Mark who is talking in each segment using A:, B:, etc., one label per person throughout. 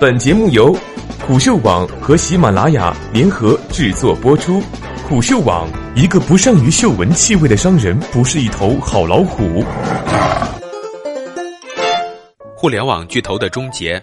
A: 本节目由虎嗅网和喜马拉雅联合制作播出。虎嗅网：一个不善于嗅闻气味的商人，不是一头好老虎。
B: 互联网巨头的终结。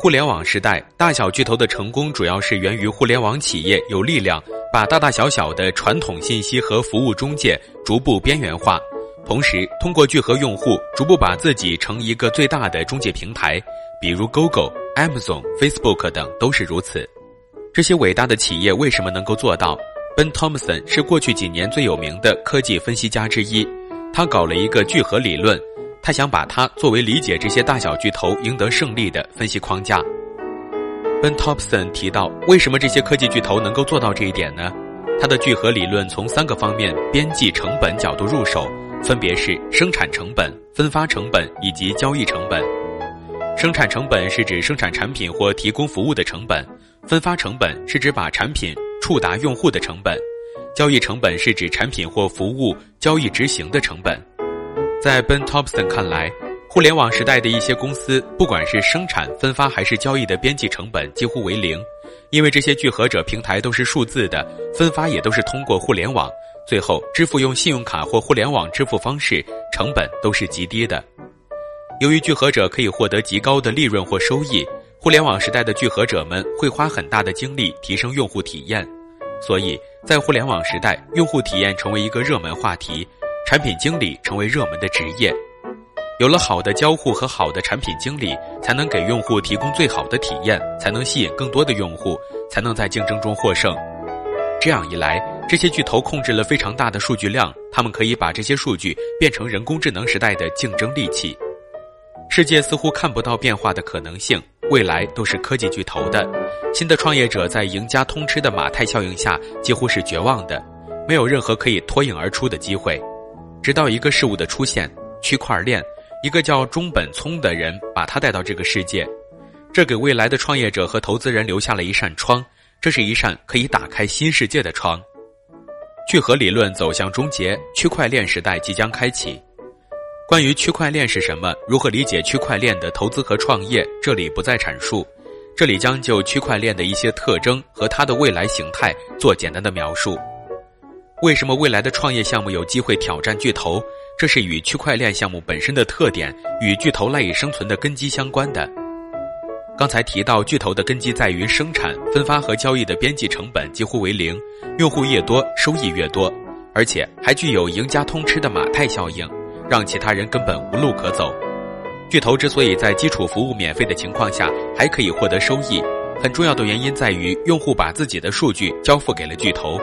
B: 互联网时代，大小巨头的成功主要是源于互联网企业有力量把大大小小的传统信息和服务中介逐步边缘化，同时通过聚合用户，逐步把自己成一个最大的中介平台。比如 Google、Amazon、Facebook 等都是如此。这些伟大的企业为什么能够做到？Ben Thompson 是过去几年最有名的科技分析家之一，他搞了一个聚合理论，他想把它作为理解这些大小巨头赢得胜利的分析框架。Ben Thompson 提到，为什么这些科技巨头能够做到这一点呢？他的聚合理论从三个方面边际成本角度入手，分别是生产成本、分发成本以及交易成本。生产成本是指生产产品或提供服务的成本，分发成本是指把产品触达用户的成本，交易成本是指产品或服务交易执行的成本。在 Ben Thompson 看来，互联网时代的一些公司，不管是生产、分发还是交易的边际成本几乎为零，因为这些聚合者平台都是数字的，分发也都是通过互联网，最后支付用信用卡或互联网支付方式，成本都是极低的。由于聚合者可以获得极高的利润或收益，互联网时代的聚合者们会花很大的精力提升用户体验，所以在互联网时代，用户体验成为一个热门话题，产品经理成为热门的职业。有了好的交互和好的产品经理，才能给用户提供最好的体验，才能吸引更多的用户，才能在竞争中获胜。这样一来，这些巨头控制了非常大的数据量，他们可以把这些数据变成人工智能时代的竞争利器。世界似乎看不到变化的可能性，未来都是科技巨头的。新的创业者在赢家通吃的马太效应下几乎是绝望的，没有任何可以脱颖而出的机会。直到一个事物的出现——区块链，一个叫中本聪的人把他带到这个世界，这给未来的创业者和投资人留下了一扇窗，这是一扇可以打开新世界的窗。聚合理论走向终结，区块链时代即将开启。关于区块链是什么，如何理解区块链的投资和创业，这里不再阐述。这里将就区块链的一些特征和它的未来形态做简单的描述。为什么未来的创业项目有机会挑战巨头？这是与区块链项目本身的特点与巨头赖以生存的根基相关的。刚才提到，巨头的根基在于生产、分发和交易的边际成本几乎为零，用户越多，收益越多，而且还具有赢家通吃的马太效应。让其他人根本无路可走。巨头之所以在基础服务免费的情况下还可以获得收益，很重要的原因在于用户把自己的数据交付给了巨头，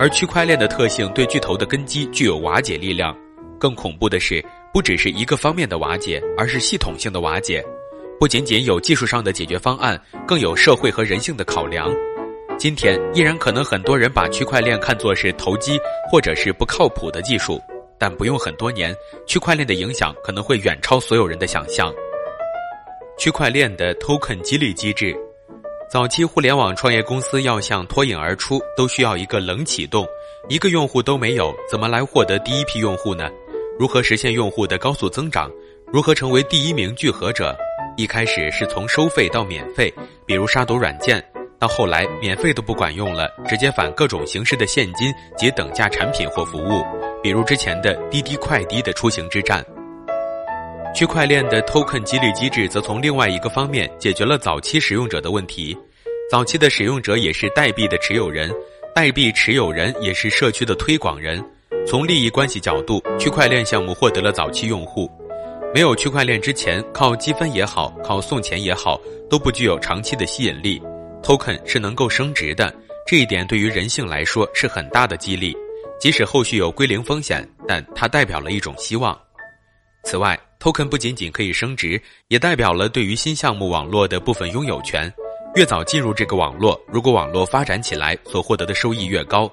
B: 而区块链的特性对巨头的根基具有瓦解力量。更恐怖的是，不只是一个方面的瓦解，而是系统性的瓦解。不仅仅有技术上的解决方案，更有社会和人性的考量。今天依然可能很多人把区块链看作是投机或者是不靠谱的技术。但不用很多年，区块链的影响可能会远超所有人的想象。区块链的 token 激励机制，早期互联网创业公司要想脱颖而出，都需要一个冷启动，一个用户都没有，怎么来获得第一批用户呢？如何实现用户的高速增长？如何成为第一名聚合者？一开始是从收费到免费，比如杀毒软件，到后来免费都不管用了，直接返各种形式的现金及等价产品或服务。比如之前的滴滴快滴的出行之战，区块链的 token 激励机制则从另外一个方面解决了早期使用者的问题。早期的使用者也是代币的持有人，代币持有人也是社区的推广人。从利益关系角度，区块链项目获得了早期用户。没有区块链之前，靠积分也好，靠送钱也好，都不具有长期的吸引力。Token 是能够升值的，这一点对于人性来说是很大的激励。即使后续有归零风险，但它代表了一种希望。此外，token 不仅仅可以升值，也代表了对于新项目网络的部分拥有权。越早进入这个网络，如果网络发展起来，所获得的收益越高。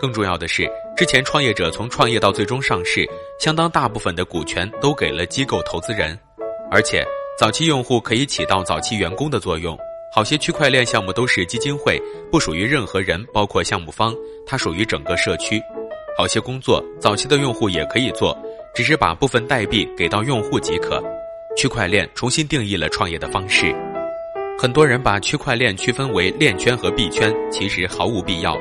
B: 更重要的是，之前创业者从创业到最终上市，相当大部分的股权都给了机构投资人，而且早期用户可以起到早期员工的作用。好些区块链项目都是基金会，不属于任何人，包括项目方，它属于整个社区。好些工作，早期的用户也可以做，只是把部分代币给到用户即可。区块链重新定义了创业的方式。很多人把区块链区分为链圈和币圈，其实毫无必要。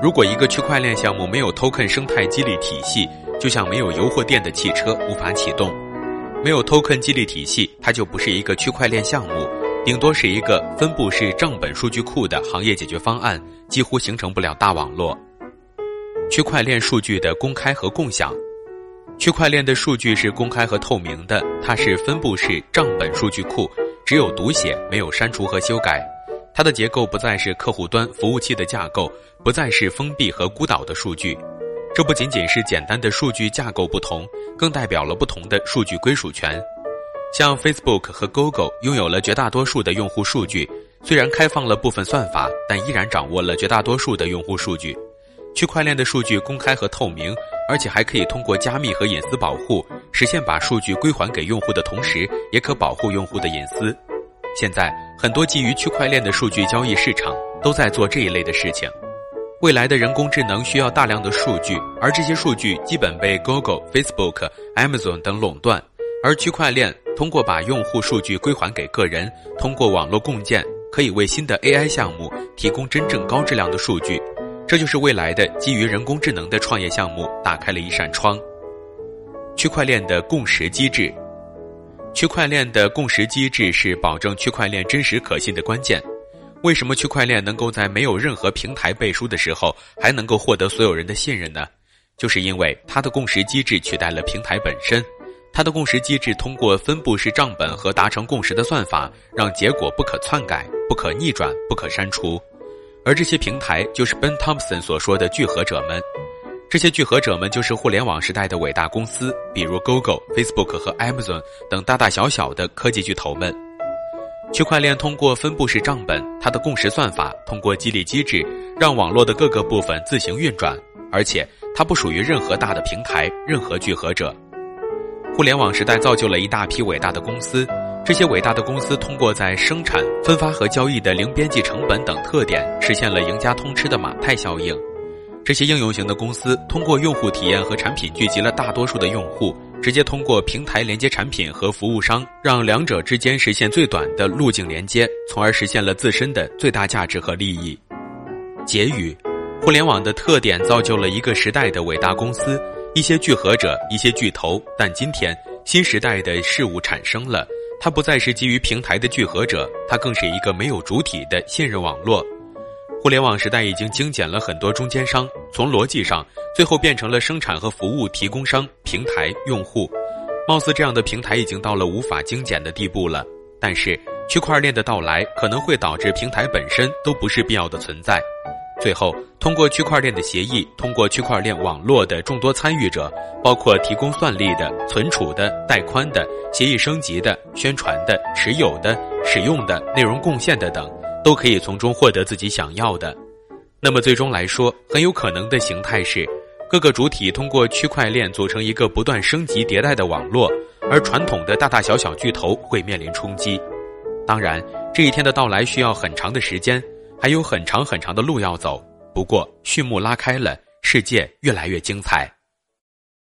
B: 如果一个区块链项目没有 token 生态激励体系，就像没有油货店的汽车无法启动。没有 token 激励体系，它就不是一个区块链项目，顶多是一个分布式账本数据库的行业解决方案，几乎形成不了大网络。区块链数据的公开和共享，区块链的数据是公开和透明的，它是分布式账本数据库，只有读写，没有删除和修改。它的结构不再是客户端服务器的架构，不再是封闭和孤岛的数据，这不仅仅是简单的数据架构不同，更代表了不同的数据归属权。像 Facebook 和 Google 拥有了绝大多数的用户数据，虽然开放了部分算法，但依然掌握了绝大多数的用户数据。区块链的数据公开和透明，而且还可以通过加密和隐私保护，实现把数据归还给用户的同时，也可保护用户的隐私。现在，很多基于区块链的数据交易市场都在做这一类的事情。未来的人工智能需要大量的数据，而这些数据基本被 Google、Facebook、Amazon 等垄断。而区块链通过把用户数据归还给个人，通过网络共建，可以为新的 AI 项目提供真正高质量的数据。这就是未来的基于人工智能的创业项目打开了一扇窗。区块链的共识机制。区块链的共识机制是保证区块链真实可信的关键。为什么区块链能够在没有任何平台背书的时候还能够获得所有人的信任呢？就是因为它的共识机制取代了平台本身。它的共识机制通过分布式账本和达成共识的算法，让结果不可篡改、不可逆转、不可删除。而这些平台就是 Ben Thompson 所说的聚合者们。这些聚合者们就是互联网时代的伟大公司，比如 Google、Facebook 和 Amazon 等大大小小的科技巨头们。区块链通过分布式账本，它的共识算法通过激励机制，让网络的各个部分自行运转，而且它不属于任何大的平台、任何聚合者。互联网时代造就了一大批伟大的公司，这些伟大的公司通过在生产、分发和交易的零边际成本等特点，实现了赢家通吃的马太效应。这些应用型的公司通过用户体验和产品聚集了大多数的用户，直接通过平台连接产品和服务商，让两者之间实现最短的路径连接，从而实现了自身的最大价值和利益。结语：互联网的特点造就了一个时代的伟大公司，一些聚合者，一些巨头。但今天新时代的事物产生了，它不再是基于平台的聚合者，它更是一个没有主体的信任网络。互联网时代已经精简了很多中间商，从逻辑上，最后变成了生产和服务提供商、平台、用户。貌似这样的平台已经到了无法精简的地步了。但是，区块链的到来可能会导致平台本身都不是必要的存在。最后，通过区块链的协议，通过区块链网络的众多参与者，包括提供算力的、存储的、带宽的、协议升级的、宣传的、持有的、使用的、内容贡献的等。都可以从中获得自己想要的，那么最终来说，很有可能的形态是，各个主体通过区块链组成一个不断升级迭代的网络，而传统的大大小小巨头会面临冲击。当然，这一天的到来需要很长的时间，还有很长很长的路要走。不过，序幕拉开了，世界越来越精彩。